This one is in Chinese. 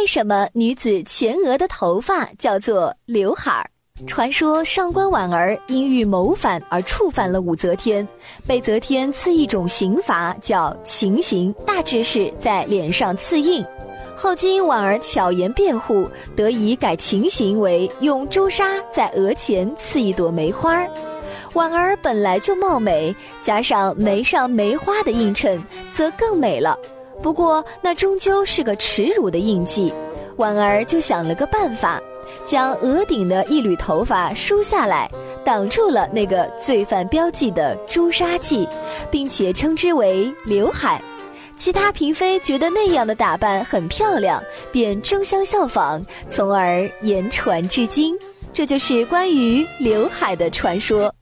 为什么女子前额的头发叫做刘海儿？传说上官婉儿因欲谋反而触犯了武则天，被则天赐一种刑罚叫情刑，大致是在脸上刺印。后经婉儿巧言辩护，得以改情刑为用朱砂在额前刺一朵梅花。婉儿本来就貌美，加上眉上梅花的映衬，则更美了。不过那终究是个耻辱的印记，婉儿就想了个办法，将额顶的一缕头发梳下来，挡住了那个罪犯标记的朱砂痣，并且称之为刘海。其他嫔妃觉得那样的打扮很漂亮，便争相效仿，从而言传至今。这就是关于刘海的传说。